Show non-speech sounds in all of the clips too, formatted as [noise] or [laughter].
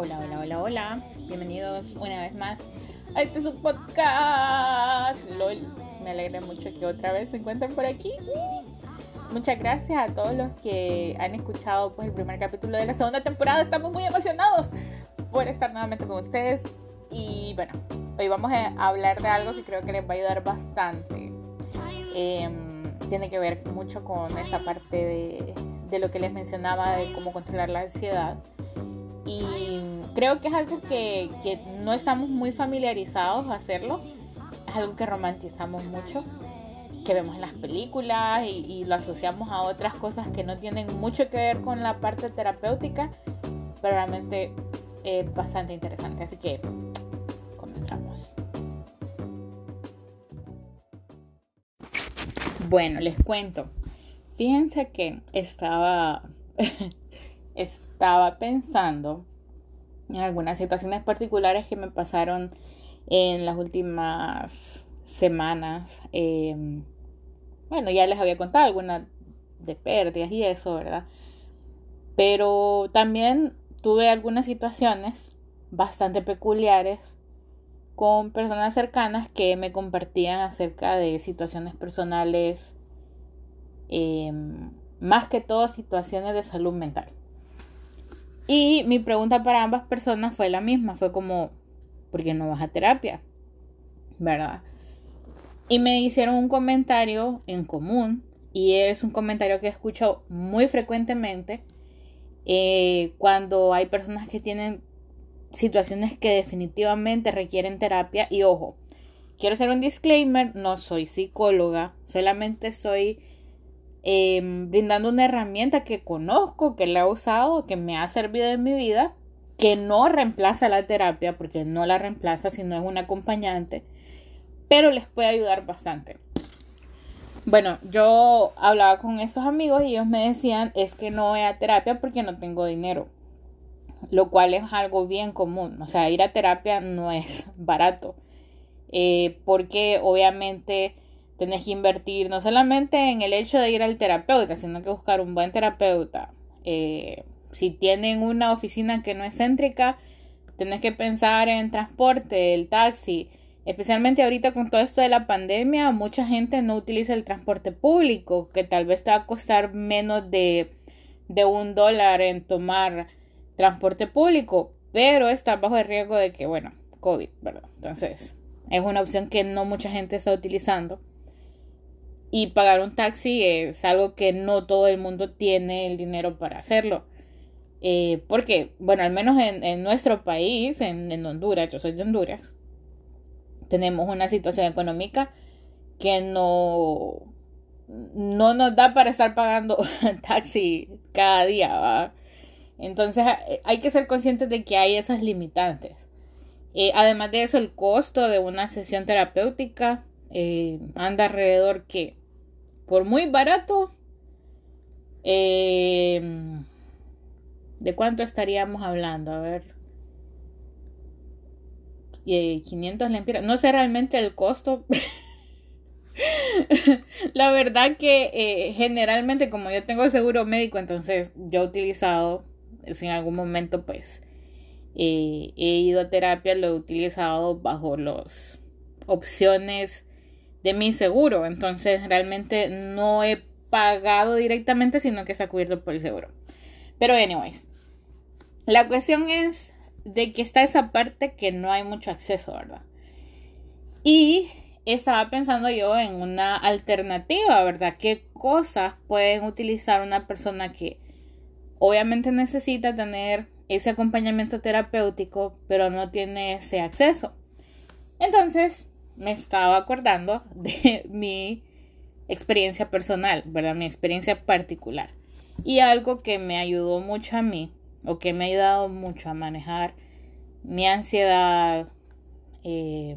Hola, hola, hola, hola. Bienvenidos una vez más a este su podcast. LOL. Me alegra mucho que otra vez se encuentren por aquí. Muchas gracias a todos los que han escuchado pues, el primer capítulo de la segunda temporada. Estamos muy emocionados por estar nuevamente con ustedes. Y bueno, hoy vamos a hablar de algo que creo que les va a ayudar bastante. Em, tiene que ver mucho con esa parte de, de lo que les mencionaba de cómo controlar la ansiedad. Y creo que es algo que, que no estamos muy familiarizados a hacerlo. Es algo que romantizamos mucho, que vemos en las películas y, y, lo asociamos a otras cosas que no tienen mucho que ver con la parte terapéutica, pero realmente es bastante interesante. Así que comenzamos. Bueno, les cuento. Fíjense que estaba, [laughs] estaba pensando en algunas situaciones particulares que me pasaron en las últimas semanas. Eh, bueno, ya les había contado algunas de pérdidas y eso, ¿verdad? Pero también tuve algunas situaciones bastante peculiares con personas cercanas que me compartían acerca de situaciones personales, eh, más que todo situaciones de salud mental. Y mi pregunta para ambas personas fue la misma, fue como, ¿por qué no vas a terapia? ¿Verdad? Y me hicieron un comentario en común, y es un comentario que escucho muy frecuentemente eh, cuando hay personas que tienen situaciones que definitivamente requieren terapia. Y ojo, quiero hacer un disclaimer, no soy psicóloga, solamente soy eh, brindando una herramienta que conozco, que la he usado, que me ha servido en mi vida, que no reemplaza la terapia, porque no la reemplaza, sino es un acompañante, pero les puede ayudar bastante. Bueno, yo hablaba con esos amigos y ellos me decían, es que no voy a terapia porque no tengo dinero, lo cual es algo bien común, o sea, ir a terapia no es barato, eh, porque obviamente tenés que invertir no solamente en el hecho de ir al terapeuta, sino que buscar un buen terapeuta. Eh, si tienen una oficina que no es céntrica, tenés que pensar en transporte, el taxi. Especialmente ahorita con todo esto de la pandemia, mucha gente no utiliza el transporte público, que tal vez te va a costar menos de, de un dólar en tomar transporte público, pero está bajo el riesgo de que, bueno, COVID, ¿verdad? Entonces, es una opción que no mucha gente está utilizando. Y pagar un taxi es algo que no todo el mundo tiene el dinero para hacerlo. Eh, porque, bueno, al menos en, en nuestro país, en, en, Honduras, yo soy de Honduras, tenemos una situación económica que no, no nos da para estar pagando [laughs] taxi cada día. Entonces hay que ser conscientes de que hay esas limitantes. Eh, además de eso, el costo de una sesión terapéutica eh, anda alrededor que por muy barato eh, de cuánto estaríamos hablando a ver. Eh, 500 lempiras. No sé realmente el costo. [laughs] La verdad que eh, generalmente como yo tengo seguro médico entonces yo he utilizado si en algún momento pues eh, he ido a terapia lo he utilizado bajo las opciones de mi seguro. Entonces realmente no he pagado directamente, sino que se cubierto por el seguro. Pero anyways, la cuestión es de que está esa parte que no hay mucho acceso, ¿verdad? Y estaba pensando yo en una alternativa, ¿verdad? ¿Qué cosas pueden utilizar una persona que obviamente necesita tener ese acompañamiento terapéutico, pero no tiene ese acceso? Entonces, me estaba acordando de [laughs] mi experiencia personal, ¿verdad? Mi experiencia particular. Y algo que me ayudó mucho a mí, o que me ha ayudado mucho a manejar mi ansiedad, eh,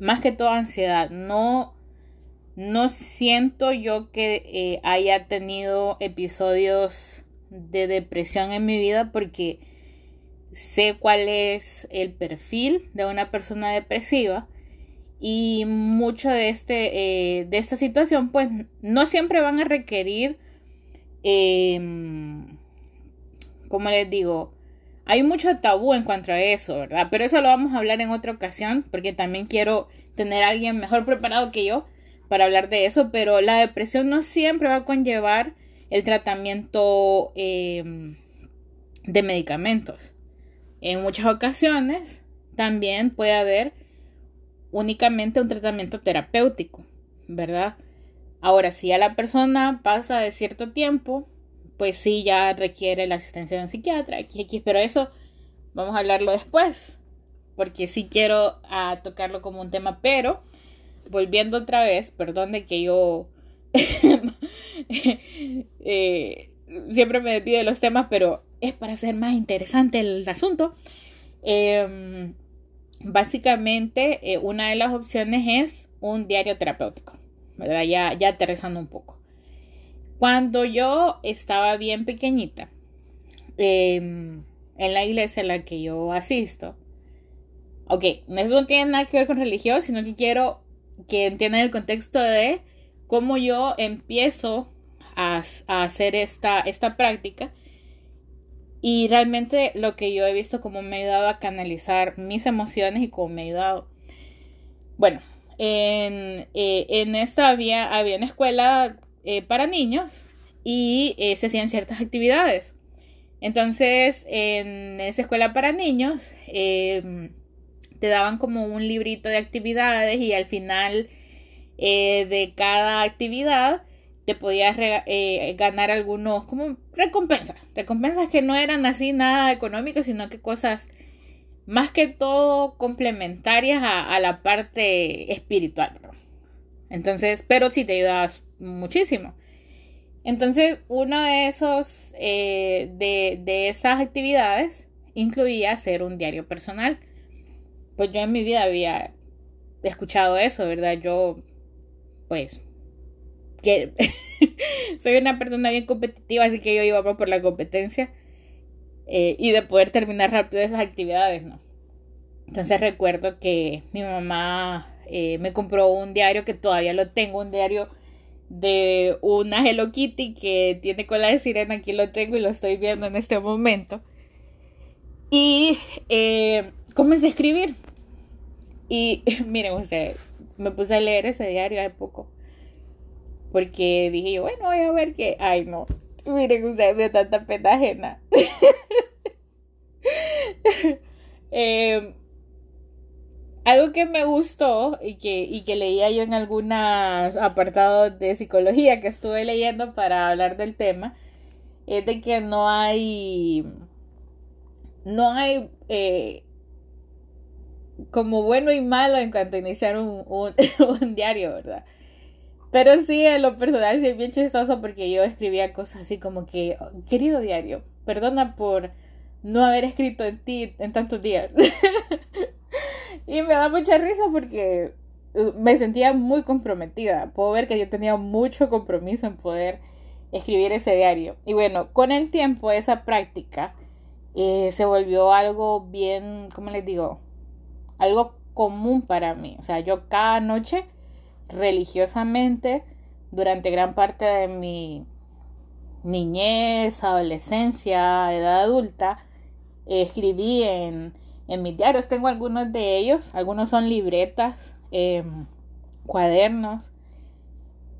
más que todo ansiedad, no, no siento yo que eh, haya tenido episodios de depresión en mi vida porque sé cuál es el perfil de una persona depresiva y mucho de este eh, de esta situación pues no siempre van a requerir eh, como les digo hay mucho tabú en cuanto a eso, ¿verdad? Pero eso lo vamos a hablar en otra ocasión, porque también quiero tener a alguien mejor preparado que yo para hablar de eso, pero la depresión no siempre va a conllevar el tratamiento em, de medicamentos. En muchas ocasiones también puede haber únicamente un tratamiento terapéutico, ¿verdad? Ahora, si ya la persona pasa de cierto tiempo, pues sí, ya requiere la asistencia de un psiquiatra, aquí, pero eso vamos a hablarlo después, porque sí quiero ah, tocarlo como un tema, pero volviendo otra vez, perdón de que yo [laughs] eh, siempre me despido de los temas, pero es para hacer más interesante el asunto. Em, básicamente, eh, una de las opciones es un diario terapéutico, ¿verdad? Ya, ya aterrizando un poco. Cuando yo estaba bien pequeñita, em, en la iglesia a la que yo asisto, ok, eso no tiene nada que ver con religión, sino que quiero que entiendan el contexto de cómo yo empiezo a, hacer esta, esta práctica y realmente lo que yo he visto como me ha ayudado a canalizar mis emociones y cómo me ha ayudado. Bueno, en, eh, en esta había, había una escuela eh, para niños y eh, se hacían ciertas actividades. Entonces, en esa escuela para niños, em, te daban como un librito de actividades y al final eh, de cada actividad te podías ganar algunos como recompensas, recompensas que no eran así nada económicas, sino que cosas más que todo complementarias a, a la parte espiritual. Entonces, pero sí te ayudas muchísimo. Entonces, uno de esos, eh, de, de, esas actividades incluía hacer un diario personal. Pues yo en mi vida había escuchado eso, ¿verdad? Yo, pues, que [laughs] soy una persona bien competitiva, así que yo iba por la competencia eh, y de poder terminar rápido esas actividades, ¿no? Entonces recuerdo que mi mamá eh, me compró un diario que todavía lo tengo, un diario de una Hello Kitty que tiene cola de sirena, aquí lo tengo y lo estoy viendo en este momento. Y eh, comencé a escribir. Y [laughs] miren ustedes, me puse a leer ese diario hace poco. Porque dije yo, bueno, voy a ver qué. Ay, no. Miren ustedes, me tanta pena ajena. [laughs] eh, algo que me gustó y que, y que leía yo en algunos apartados de psicología que estuve leyendo para hablar del tema, es de que no hay, no hay eh, como bueno y malo en cuanto a iniciar un, un, [laughs] diario, ¿verdad? Pero sí, en lo personal sí es bien chistoso porque yo escribía cosas así como que, querido diario, perdona por no haber escrito en ti en tantos días. [laughs] Y me da mucha risa porque uh, me sentía muy comprometida. Puedo ver que yo tenía mucho compromiso en poder escribir ese diario. Y bueno, con el tiempo esa práctica eh, se volvió algo bien, ¿cómo les digo? Algo común para mí. O sea, yo cada noche religiosamente, durante gran parte de mi niñez, adolescencia, edad adulta, escribí en en mis diarios. Tengo algunos de ellos, algunos son libretas, em, cuadernos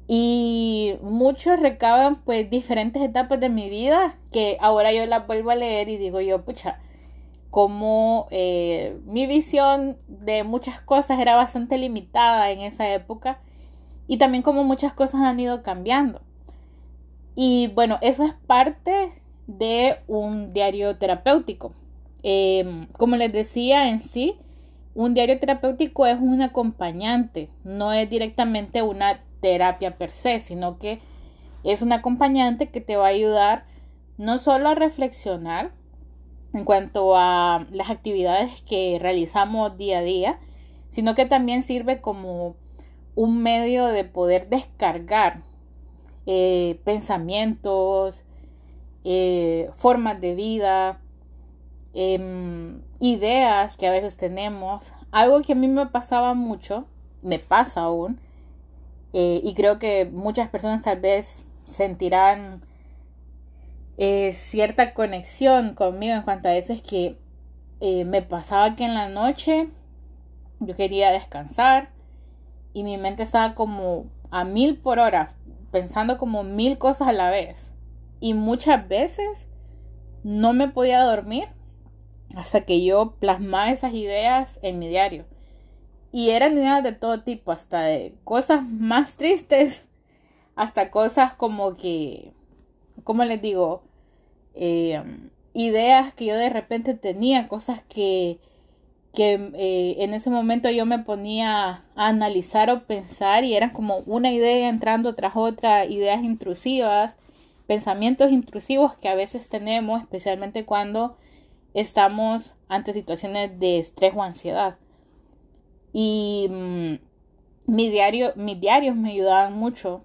y muchos recaban pues diferentes etapas de mi vida que ahora yo las vuelvo a leer y digo yo, pucha, como eh, mi visión de muchas cosas era bastante limitada en esa época y también como muchas cosas han ido cambiando. Y bueno, eso es parte de un diario terapéutico. Em, como les decía en sí, un diario terapéutico es un acompañante, no es directamente una terapia per se, sino que es un acompañante que te va a ayudar no solo a reflexionar en cuanto a las actividades que realizamos día a día, sino que también sirve como un medio de poder descargar eh, pensamientos, eh, formas de vida, Em, ideas que a veces tenemos. Algo que a mí me pasaba mucho, me pasa aún, eh, y creo que muchas personas tal vez sentirán eh, cierta conexión conmigo en cuanto a eso es que eh, me pasaba que en la noche yo quería descansar y mi mente estaba como a mil por hora, pensando como mil cosas a la vez. Y muchas veces no me podía dormir hasta que yo plasmaba esas ideas en mi diario. Y eran ideas de todo tipo, hasta de cosas más tristes, hasta cosas como que, ¿cómo les digo? Eh, ideas que yo de repente tenía, cosas que, que eh, en ese momento yo me ponía a analizar o pensar y eran como una idea entrando tras otra, ideas intrusivas, pensamientos intrusivos que a veces tenemos, especialmente cuando estamos ante situaciones de estrés o ansiedad. Y mm, mi diario, mis diarios me ayudaban mucho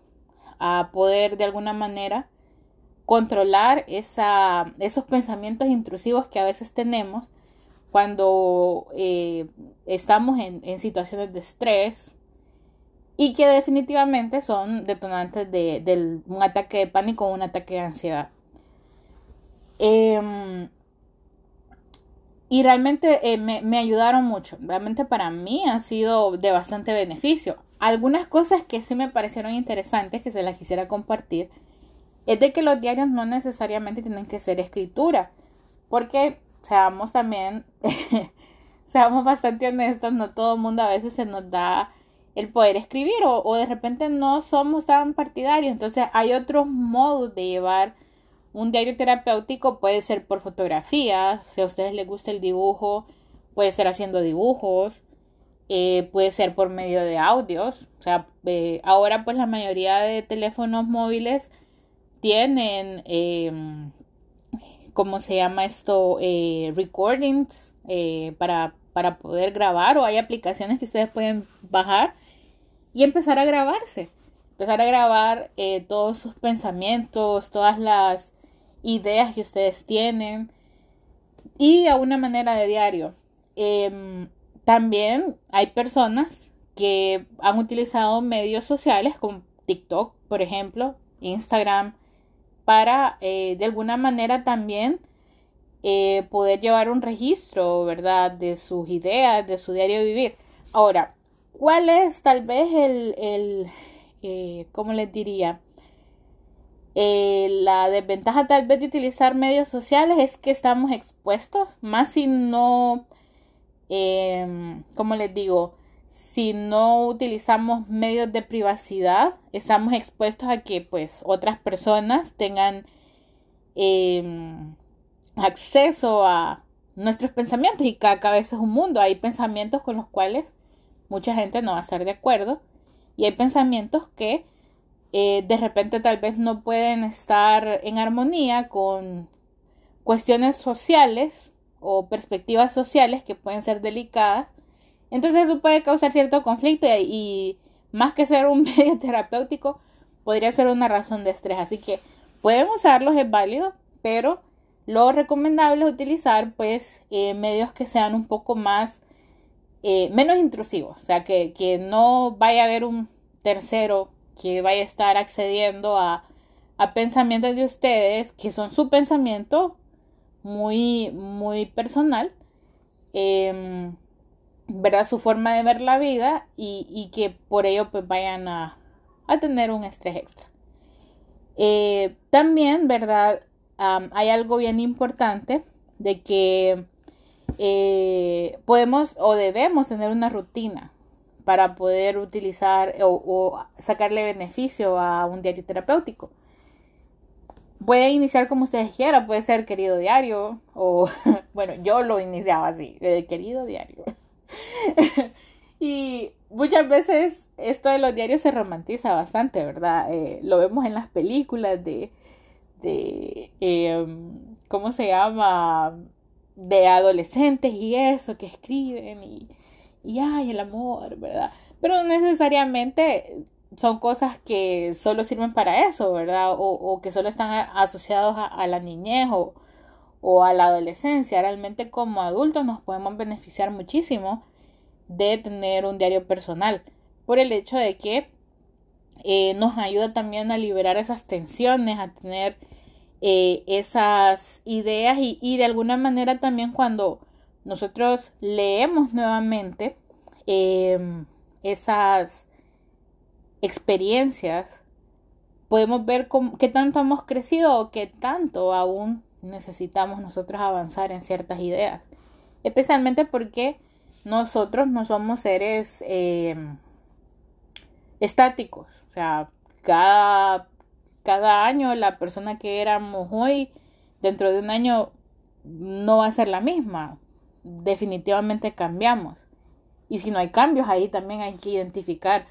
a poder de alguna manera controlar esos pensamientos intrusivos que a veces tenemos cuando eh, estamos en, situaciones de estrés y que definitivamente son detonantes de, un ataque de pánico o un ataque de ansiedad. Em, y realmente eh, me, me, ayudaron mucho. Realmente para mí ha sido de bastante beneficio. Algunas cosas que sí me parecieron interesantes, que se las quisiera compartir, es de que los diarios no necesariamente tienen que ser escritura. Porque, seamos también, [laughs] seamos bastante honestos, no todo el mundo a veces se nos da el poder escribir o, de repente no somos tan partidarios. Entonces hay otros modos de llevar un diario terapéutico puede ser por fotografía, si a ustedes les gusta el dibujo, puede ser haciendo dibujos, eh, puede ser por medio de audios. O sea, eh, ahora pues la mayoría de teléfonos móviles tienen, eh, ¿cómo se llama esto? Eh, recordings para, para poder grabar o hay aplicaciones que ustedes pueden bajar y empezar a grabarse. Empezar a grabar todos sus pensamientos, todas las ideas que ustedes tienen y a una manera de diario. Em, también hay personas que han utilizado medios sociales como TikTok, por ejemplo, Instagram, para eh, de alguna manera también eh, poder llevar un registro, ¿verdad? De sus ideas, de su diario vivir. Ahora, ¿cuál es tal vez el, el eh, ¿cómo les diría? La desventaja tal vez de utilizar medios sociales es que estamos expuestos, más si no, eh, como les digo, si no utilizamos medios de privacidad, estamos expuestos a que pues otras personas tengan em, acceso a nuestros pensamientos y cada cabeza es un mundo. Hay pensamientos con los cuales mucha gente no va a estar de acuerdo y hay pensamientos que eh, de repente tal vez no pueden estar en armonía con cuestiones sociales o perspectivas sociales que pueden ser delicadas. Entonces eso puede causar cierto conflicto y, más que ser un [laughs] medio terapéutico, podría ser una razón de estrés. Así que pueden usarlos, es válido, pero lo recomendable es utilizar pues eh, medios que sean un poco más eh, menos intrusivos, o sea que, que no vaya a haber un tercero que vaya a estar accediendo a, pensamientos de ustedes que son su pensamiento muy, muy personal, em, ¿verdad? Su forma de ver la vida y, que por ello pues vayan a, tener un estrés extra. Eh, también, ¿verdad? hay algo bien importante de que eh, podemos o debemos tener una rutina para poder utilizar o, sacarle beneficio a un diario terapéutico. Puede iniciar como ustedes quieran, puede ser querido diario o, [laughs] bueno, yo lo iniciaba así, el querido diario. [laughs] y muchas veces esto de los diarios se romantiza bastante, ¿verdad? Eh, lo vemos en las películas de, de em, ¿cómo se llama? De adolescentes y eso, que escriben y y ay, el amor, ¿verdad? Pero necesariamente son cosas que solo sirven para eso, ¿verdad? O, que solo están asociados a, la niñez o, o, a la adolescencia. Realmente como adultos nos podemos beneficiar muchísimo de tener un diario personal por el hecho de que eh, nos ayuda también a liberar esas tensiones, a tener eh, esas ideas y, de alguna manera también cuando nosotros leemos nuevamente em, esas experiencias, podemos ver qué tanto hemos crecido o qué tanto aún necesitamos nosotros avanzar en ciertas ideas. Especialmente porque nosotros no somos seres em, estáticos. O sea, cada cada año la persona que éramos hoy, dentro de un año, no va a ser la misma. Definitivamente cambiamos. Y si no hay cambios, ahí también hay que identificar,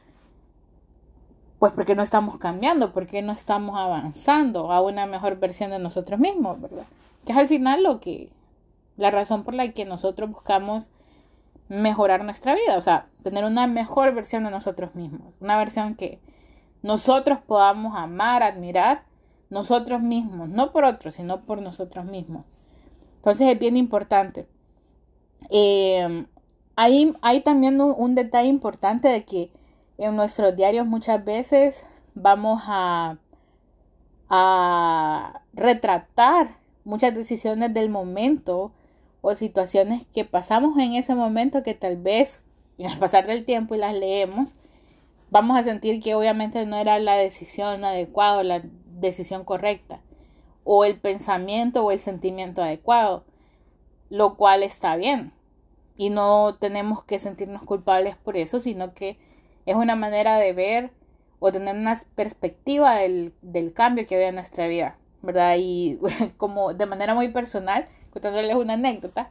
pues, por qué no estamos cambiando, por qué no estamos avanzando a una mejor versión de nosotros mismos, ¿verdad? Que es al final lo que, la razón por la que nosotros buscamos mejorar nuestra vida, o sea, tener una mejor versión de nosotros mismos, una versión que nosotros podamos amar, admirar nosotros mismos, no por otros, sino por nosotros mismos. Entonces es bien importante. Eh, hay, hay, también un, detalle importante de que en nuestros diarios muchas veces vamos a, a retratar muchas decisiones del momento o situaciones que pasamos en ese momento que tal vez al pasar del tiempo y las leemos, vamos a sentir que obviamente no era la decisión adecuada o la decisión correcta o el pensamiento o el sentimiento adecuado, lo cual está bien. Y no tenemos que sentirnos culpables por eso, sino que es una manera de ver o tener una perspectiva del, cambio que había en nuestra vida, ¿verdad? Y [laughs] como de manera muy personal, contándoles una anécdota,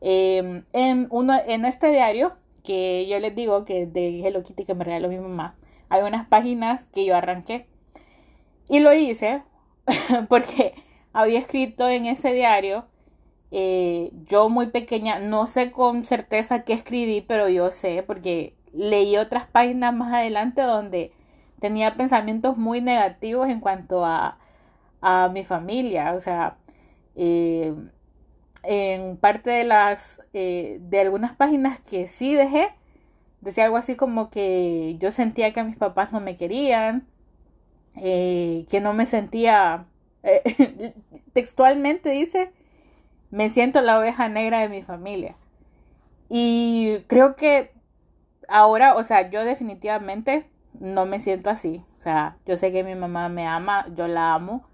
em, en, uno, en este diario que yo les digo que de Hello Kitty que me regaló mi mamá, hay unas páginas que yo arranqué. Y lo hice [laughs] porque había escrito en ese diario, eh, yo muy pequeña, no sé con certeza qué escribí, pero yo sé porque leí otras páginas más adelante donde tenía pensamientos muy negativos en cuanto a, a mi familia, o sea, eh, en parte de las eh, de algunas páginas que sí dejé decía algo así como que yo sentía que mis papás no me querían eh, que no me sentía [laughs] textualmente dice me siento la oveja negra de mi familia y creo que ahora o sea yo definitivamente no me siento así o sea yo sé que mi mamá me ama yo la amo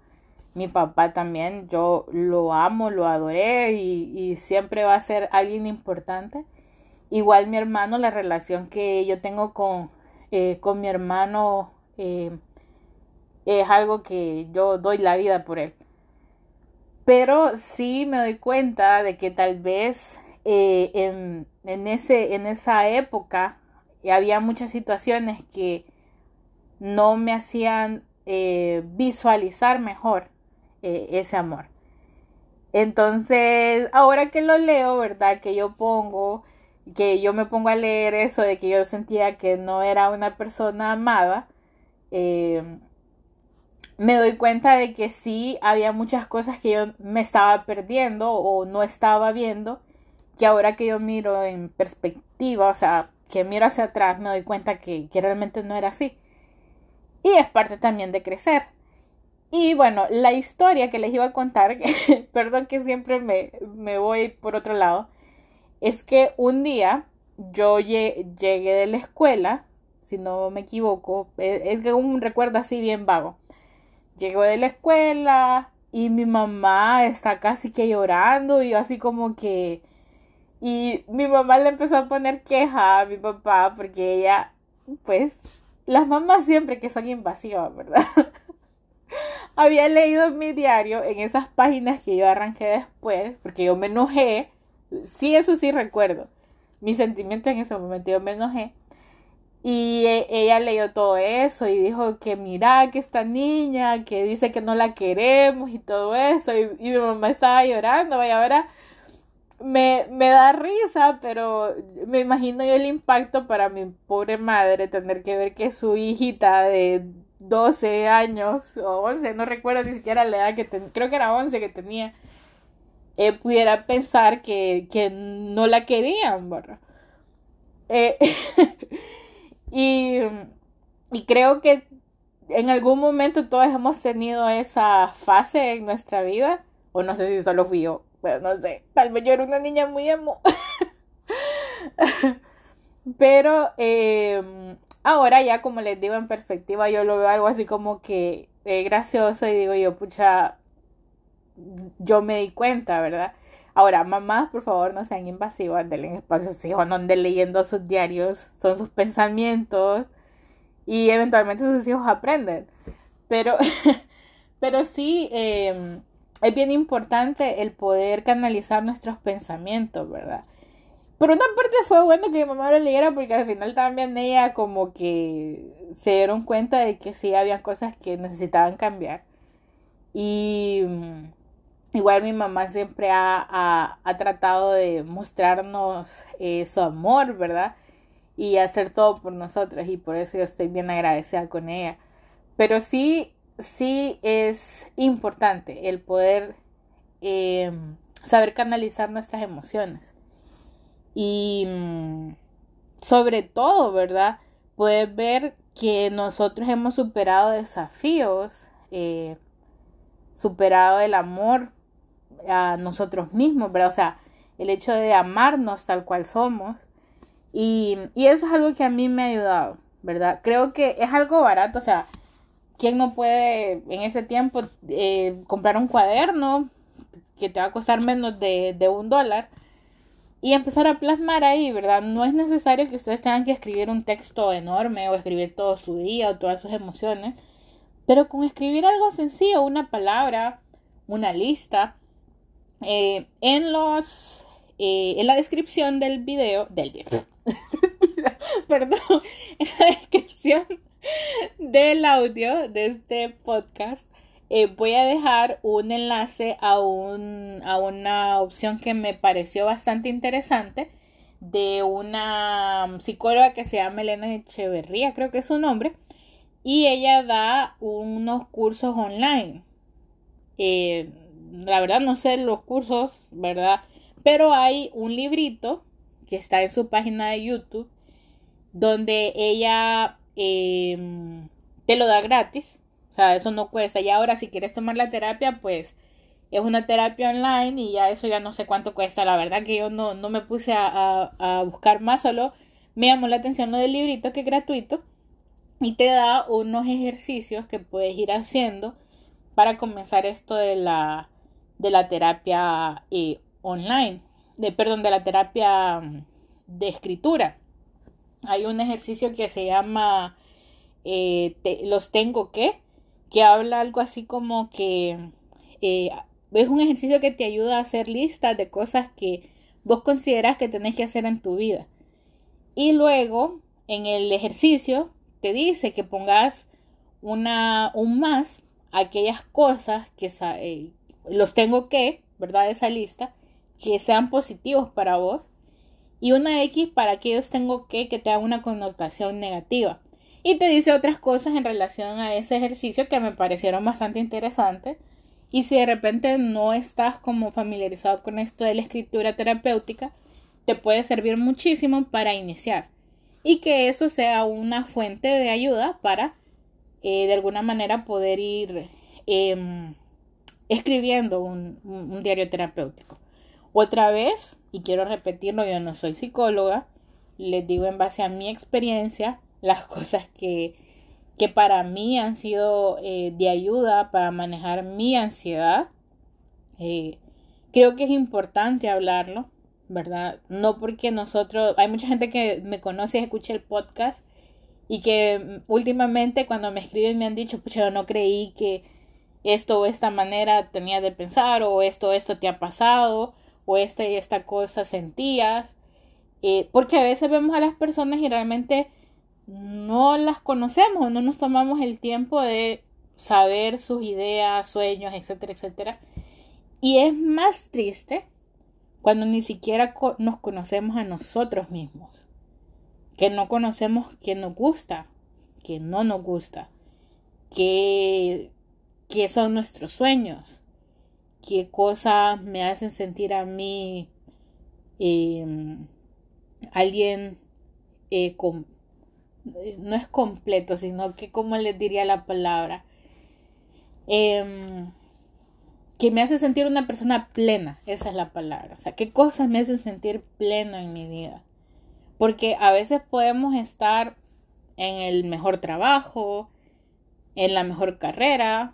mi papá también, yo lo amo, lo adoré y, siempre va a ser alguien importante. Igual mi hermano, la relación que yo tengo con, eh, con mi hermano eh, es algo que yo doy la vida por él. Pero sí me doy cuenta de que tal vez eh, en, en, ese, en esa época había muchas situaciones que no me hacían visualizar mejor eh, ese amor. Entonces, ahora que lo leo, ¿verdad? Que yo pongo, que yo me pongo a leer eso de que yo sentía que no era una persona amada, eh, me doy cuenta de que sí había muchas cosas que yo me estaba perdiendo o no estaba viendo, que ahora que yo miro en perspectiva, o sea, que miro hacia atrás, me doy cuenta que, realmente no era así. Y es parte también de crecer. Y bueno, la historia que les iba a contar, [laughs] perdón que siempre me, me, voy por otro lado, es que un día yo llegué de la escuela, si no me equivoco, e, es que un recuerdo así bien vago. Llego de la escuela y mi mamá está casi que llorando y yo así como que... Y mi mamá le empezó a poner queja a mi papá porque ella, pues, las mamás siempre que son invasivas, ¿verdad? [laughs] había leído mi diario en esas páginas que yo arranqué después, porque yo me enojé. Sí, eso sí recuerdo. Mi sentimiento en ese momento, yo me enojé. Y e, ella leyó todo eso y dijo que mira que esta niña, que dice que no la queremos y todo eso. Y, mi mamá estaba llorando, vaya, ahora me, me da risa, pero me imagino yo el impacto para mi pobre madre tener que ver que su hijita de 12 años o 11, no recuerdo ni siquiera la edad que tenía, creo que era 11 que tenía, eh, pudiera pensar que, que, no la querían, ¿verdad? Eh, [laughs] y, y creo que en algún momento todos hemos tenido esa fase en nuestra vida, o no sé si solo fui yo, pero no sé, tal vez yo era una niña muy emo. [laughs] pero em, ahora ya como les digo en perspectiva, yo lo veo algo así como que es gracioso y digo yo, pucha, yo me di cuenta, ¿verdad? Ahora, mamás, por favor, no sean invasivas, denle espacio a sus hijos, no leyendo sus diarios, son sus pensamientos y eventualmente sus hijos aprenden. Pero, [laughs] pero sí, em, es bien importante el poder canalizar nuestros pensamientos, ¿verdad? Por una parte fue bueno que mi mamá lo leyera porque al final también ella como que se dieron cuenta de que sí había cosas que necesitaban cambiar. Y Igual mi mamá siempre ha, tratado de mostrarnos eh, su amor, ¿verdad? Y hacer todo por nosotros y por eso yo estoy bien agradecida con ella. Pero sí, sí es importante el poder em, saber canalizar nuestras emociones. Y mm, sobre todo, ¿verdad? Poder ver que nosotros hemos superado desafíos, eh, superado el amor a nosotros mismos, ¿verdad? O sea, el hecho de amarnos tal cual somos. Y, eso es algo que a mí me ha ayudado, ¿verdad? Creo que es algo barato, o sea, ¿quién no puede en ese tiempo eh, comprar un cuaderno que te va a costar menos de, de un dólar? y empezar a plasmar ahí, ¿verdad? No es necesario que ustedes tengan que escribir un texto enorme o escribir todo su día o todas sus emociones, pero con escribir algo sencillo, una palabra, una lista, eh, en los eh, en la descripción del video del video [laughs] perdón en la descripción [laughs] del audio de este podcast eh, voy a dejar un enlace a, un, a una opción que me pareció bastante interesante de una psicóloga que se llama Elena Echeverría, creo que es su nombre, y ella da unos cursos online. Eh, la verdad no sé los cursos, ¿verdad? Pero hay un librito que está en su página de YouTube donde ella em, te lo da gratis. O sea, eso no cuesta. Y ahora si quieres tomar la terapia, pues es una terapia online y ya eso ya no sé cuánto cuesta. La verdad que yo no, no me puse a, a buscar más, solo me llamó la atención lo del librito que es gratuito y te da unos ejercicios que puedes ir haciendo para comenzar esto de la de la terapia eh, online, de, perdón, de la terapia mm, de escritura. Hay un ejercicio que se llama eh, Los tengo que, que habla algo así como que eh, es un ejercicio que te ayuda a hacer listas de cosas que vos consideras que tenés que hacer en tu vida. Y luego, en el ejercicio, te dice que pongas una, un más aquellas cosas que, los tengo que, ¿verdad? Esa lista, que sean positivos para vos. Y una X para aquellos tengo que que te haga una connotación negativa. Y te dice otras cosas en relación a ese ejercicio que me parecieron bastante interesantes. Y si de repente no estás como familiarizado con esto de la escritura terapéutica, te puede servir muchísimo para iniciar. Y que eso sea una fuente de ayuda para eh, de alguna manera poder ir eh, escribiendo un, diario terapéutico. Otra vez, y quiero repetirlo, yo no soy psicóloga, les digo en base a mi experiencia [laughs] las cosas que, que para mí han sido eh, de ayuda para manejar mi ansiedad. Eh, creo que es importante hablarlo, ¿verdad? No porque nosotros, hay mucha gente que me conoce y escucha el podcast y que últimamente cuando me escriben me han dicho, pues yo no creí que esto o esta manera tenía de pensar o esto esto te ha pasado o esta y esta cosa sentías eh, porque a veces vemos a las personas y realmente no las conocemos no nos tomamos el tiempo de saber sus ideas sueños etcétera etcétera. Y es más triste cuando ni siquiera nos conocemos a nosotros mismos que no conocemos qué nos gusta que no nos gusta que qué son nuestros sueños, qué cosas me hacen sentir a mí em, alguien eh, no es completo, sino que, como les diría la palabra? Em, que me hace sentir una persona plena, esa es la palabra. O sea, ¿qué cosas me hacen sentir pleno en mi vida? Porque a veces podemos estar en el mejor trabajo, en la mejor carrera,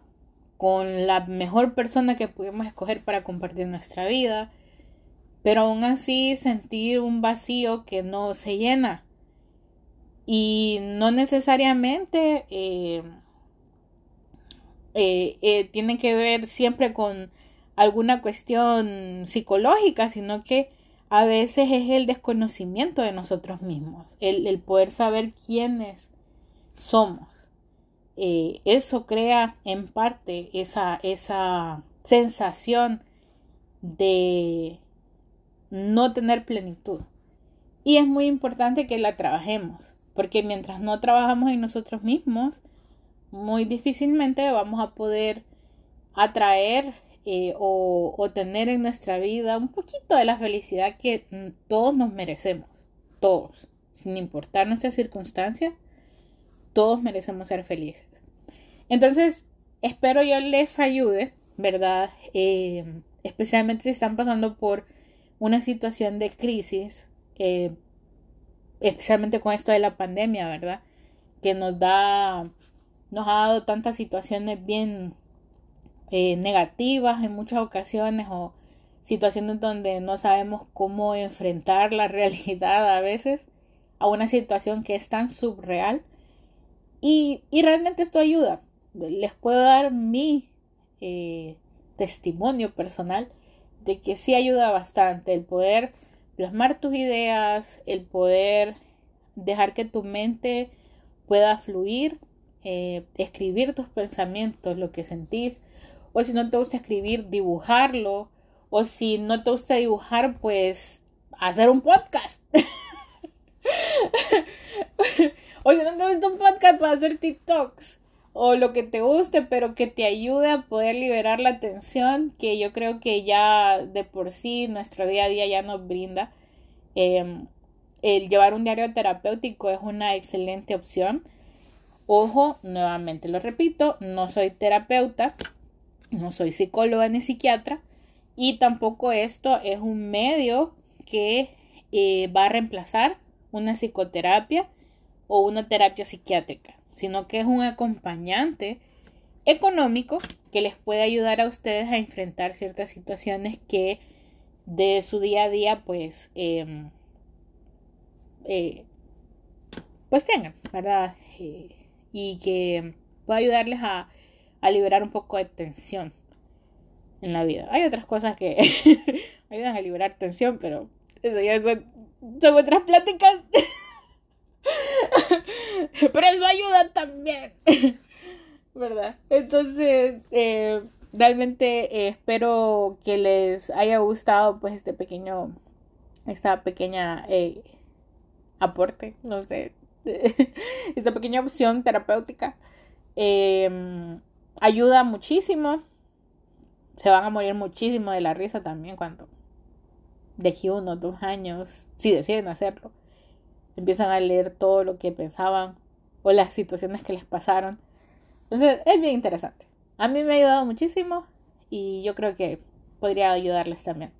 con la mejor persona que pudimos escoger para compartir nuestra vida, pero aún así sentir un vacío que no se llena. Y no necesariamente eh, eh, eh, tiene que ver siempre con alguna cuestión psicológica, sino que a veces es el desconocimiento de nosotros mismos, el, el poder saber quiénes somos. Eh, eso crea en parte esa, esa sensación de no tener plenitud. Y es muy importante que la trabajemos, porque mientras no trabajamos en nosotros mismos, muy difícilmente vamos a poder atraer eh, o, o, tener en nuestra vida un poquito de la felicidad que todos nos merecemos, todos, sin importar nuestras circunstancias, todos merecemos ser felices. Entonces, espero yo les ayude, ¿verdad? Eh, especialmente si están pasando por una situación de crisis, eh, especialmente con esto de la pandemia, ¿verdad? Que nos da, nos ha dado tantas situaciones bien eh, negativas en muchas ocasiones o situaciones donde no sabemos cómo enfrentar la [laughs] realidad a veces a una situación que es tan subreal y, realmente esto ayuda. Les puedo dar mi eh, testimonio personal de que sí ayuda bastante el poder plasmar tus ideas, el poder dejar que tu mente pueda fluir, eh, escribir tus pensamientos, lo que sentís, o si no te gusta escribir, dibujarlo, o si no te gusta dibujar, pues hacer un podcast. [laughs] [laughs] o si no te gusta un podcast, pues hacer TikToks o lo que te guste, pero que te ayude a poder liberar la tensión que yo creo que ya de por sí nuestro día a día ya nos brinda. Em, el llevar un diario terapéutico es una excelente opción. Ojo, nuevamente lo repito, no soy terapeuta, no soy psicóloga ni psiquiatra y tampoco esto es un medio que eh, va a reemplazar una psicoterapia o una terapia psiquiátrica, sino que es un acompañante económico que les puede ayudar a ustedes a enfrentar ciertas situaciones que de su día a día pues em, eh, pues tengan, ¿verdad? Eh, y que pueda ayudarles a, a liberar un poco de tensión en la vida. Hay otras cosas que [laughs] ayudan a liberar tensión, pero eso ya son, son otras pláticas. [laughs] Pero eso ayuda también. [laughs] ¿Verdad? Entonces, eh, realmente eh, espero que les haya gustado pues este pequeño, esta pequeña eh, aporte, no sé, [laughs] esta pequeña opción terapéutica. Ayuda muchísimo. Se van a morir muchísimo de la risa también cuando de aquí uno, dos años, si deciden hacerlo empiezan a leer todo lo que pensaban o las situaciones que les pasaron. Entonces es bien interesante. A mí me ha ayudado muchísimo y yo creo que podría ayudarles también.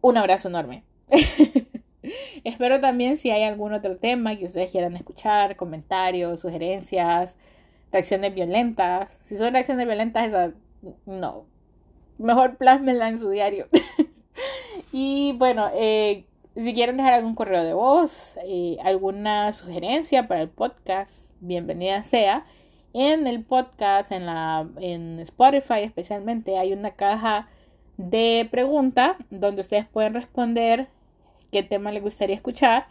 Un abrazo enorme. [laughs] Espero también si hay algún otro tema que ustedes quieran escuchar, comentarios, sugerencias, reacciones violentas. Si son reacciones violentas, esas no. Mejor plásmenla en su diario. [laughs] y bueno, eh, si quieren dejar algún correo de voz, eh, alguna sugerencia para el podcast, bienvenida sea. En el podcast, en, la, en Spotify especialmente, hay una caja de preguntas donde ustedes pueden responder qué tema les gustaría escuchar.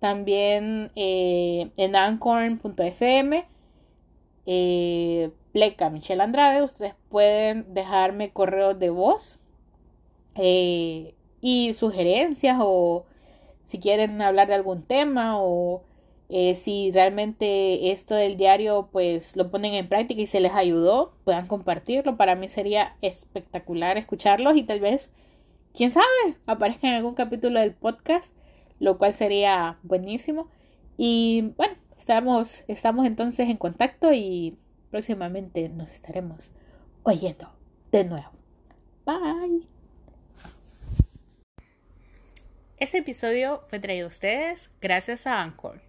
También eh, en anchor.fm, eh, Pleca Michelle Andrade, ustedes pueden dejarme correos de voz. Y sugerencias o si quieren hablar de algún tema o eh, si realmente esto del diario pues lo ponen en práctica y se les ayudó, puedan compartirlo. Para mí sería espectacular escucharlos y tal vez, quién sabe, aparezca en algún capítulo del podcast, lo cual sería buenísimo. Y bueno, estamos, estamos entonces en contacto y próximamente nos estaremos oyendo de nuevo. Bye. Este episodio fue traído a ustedes gracias a Anchor.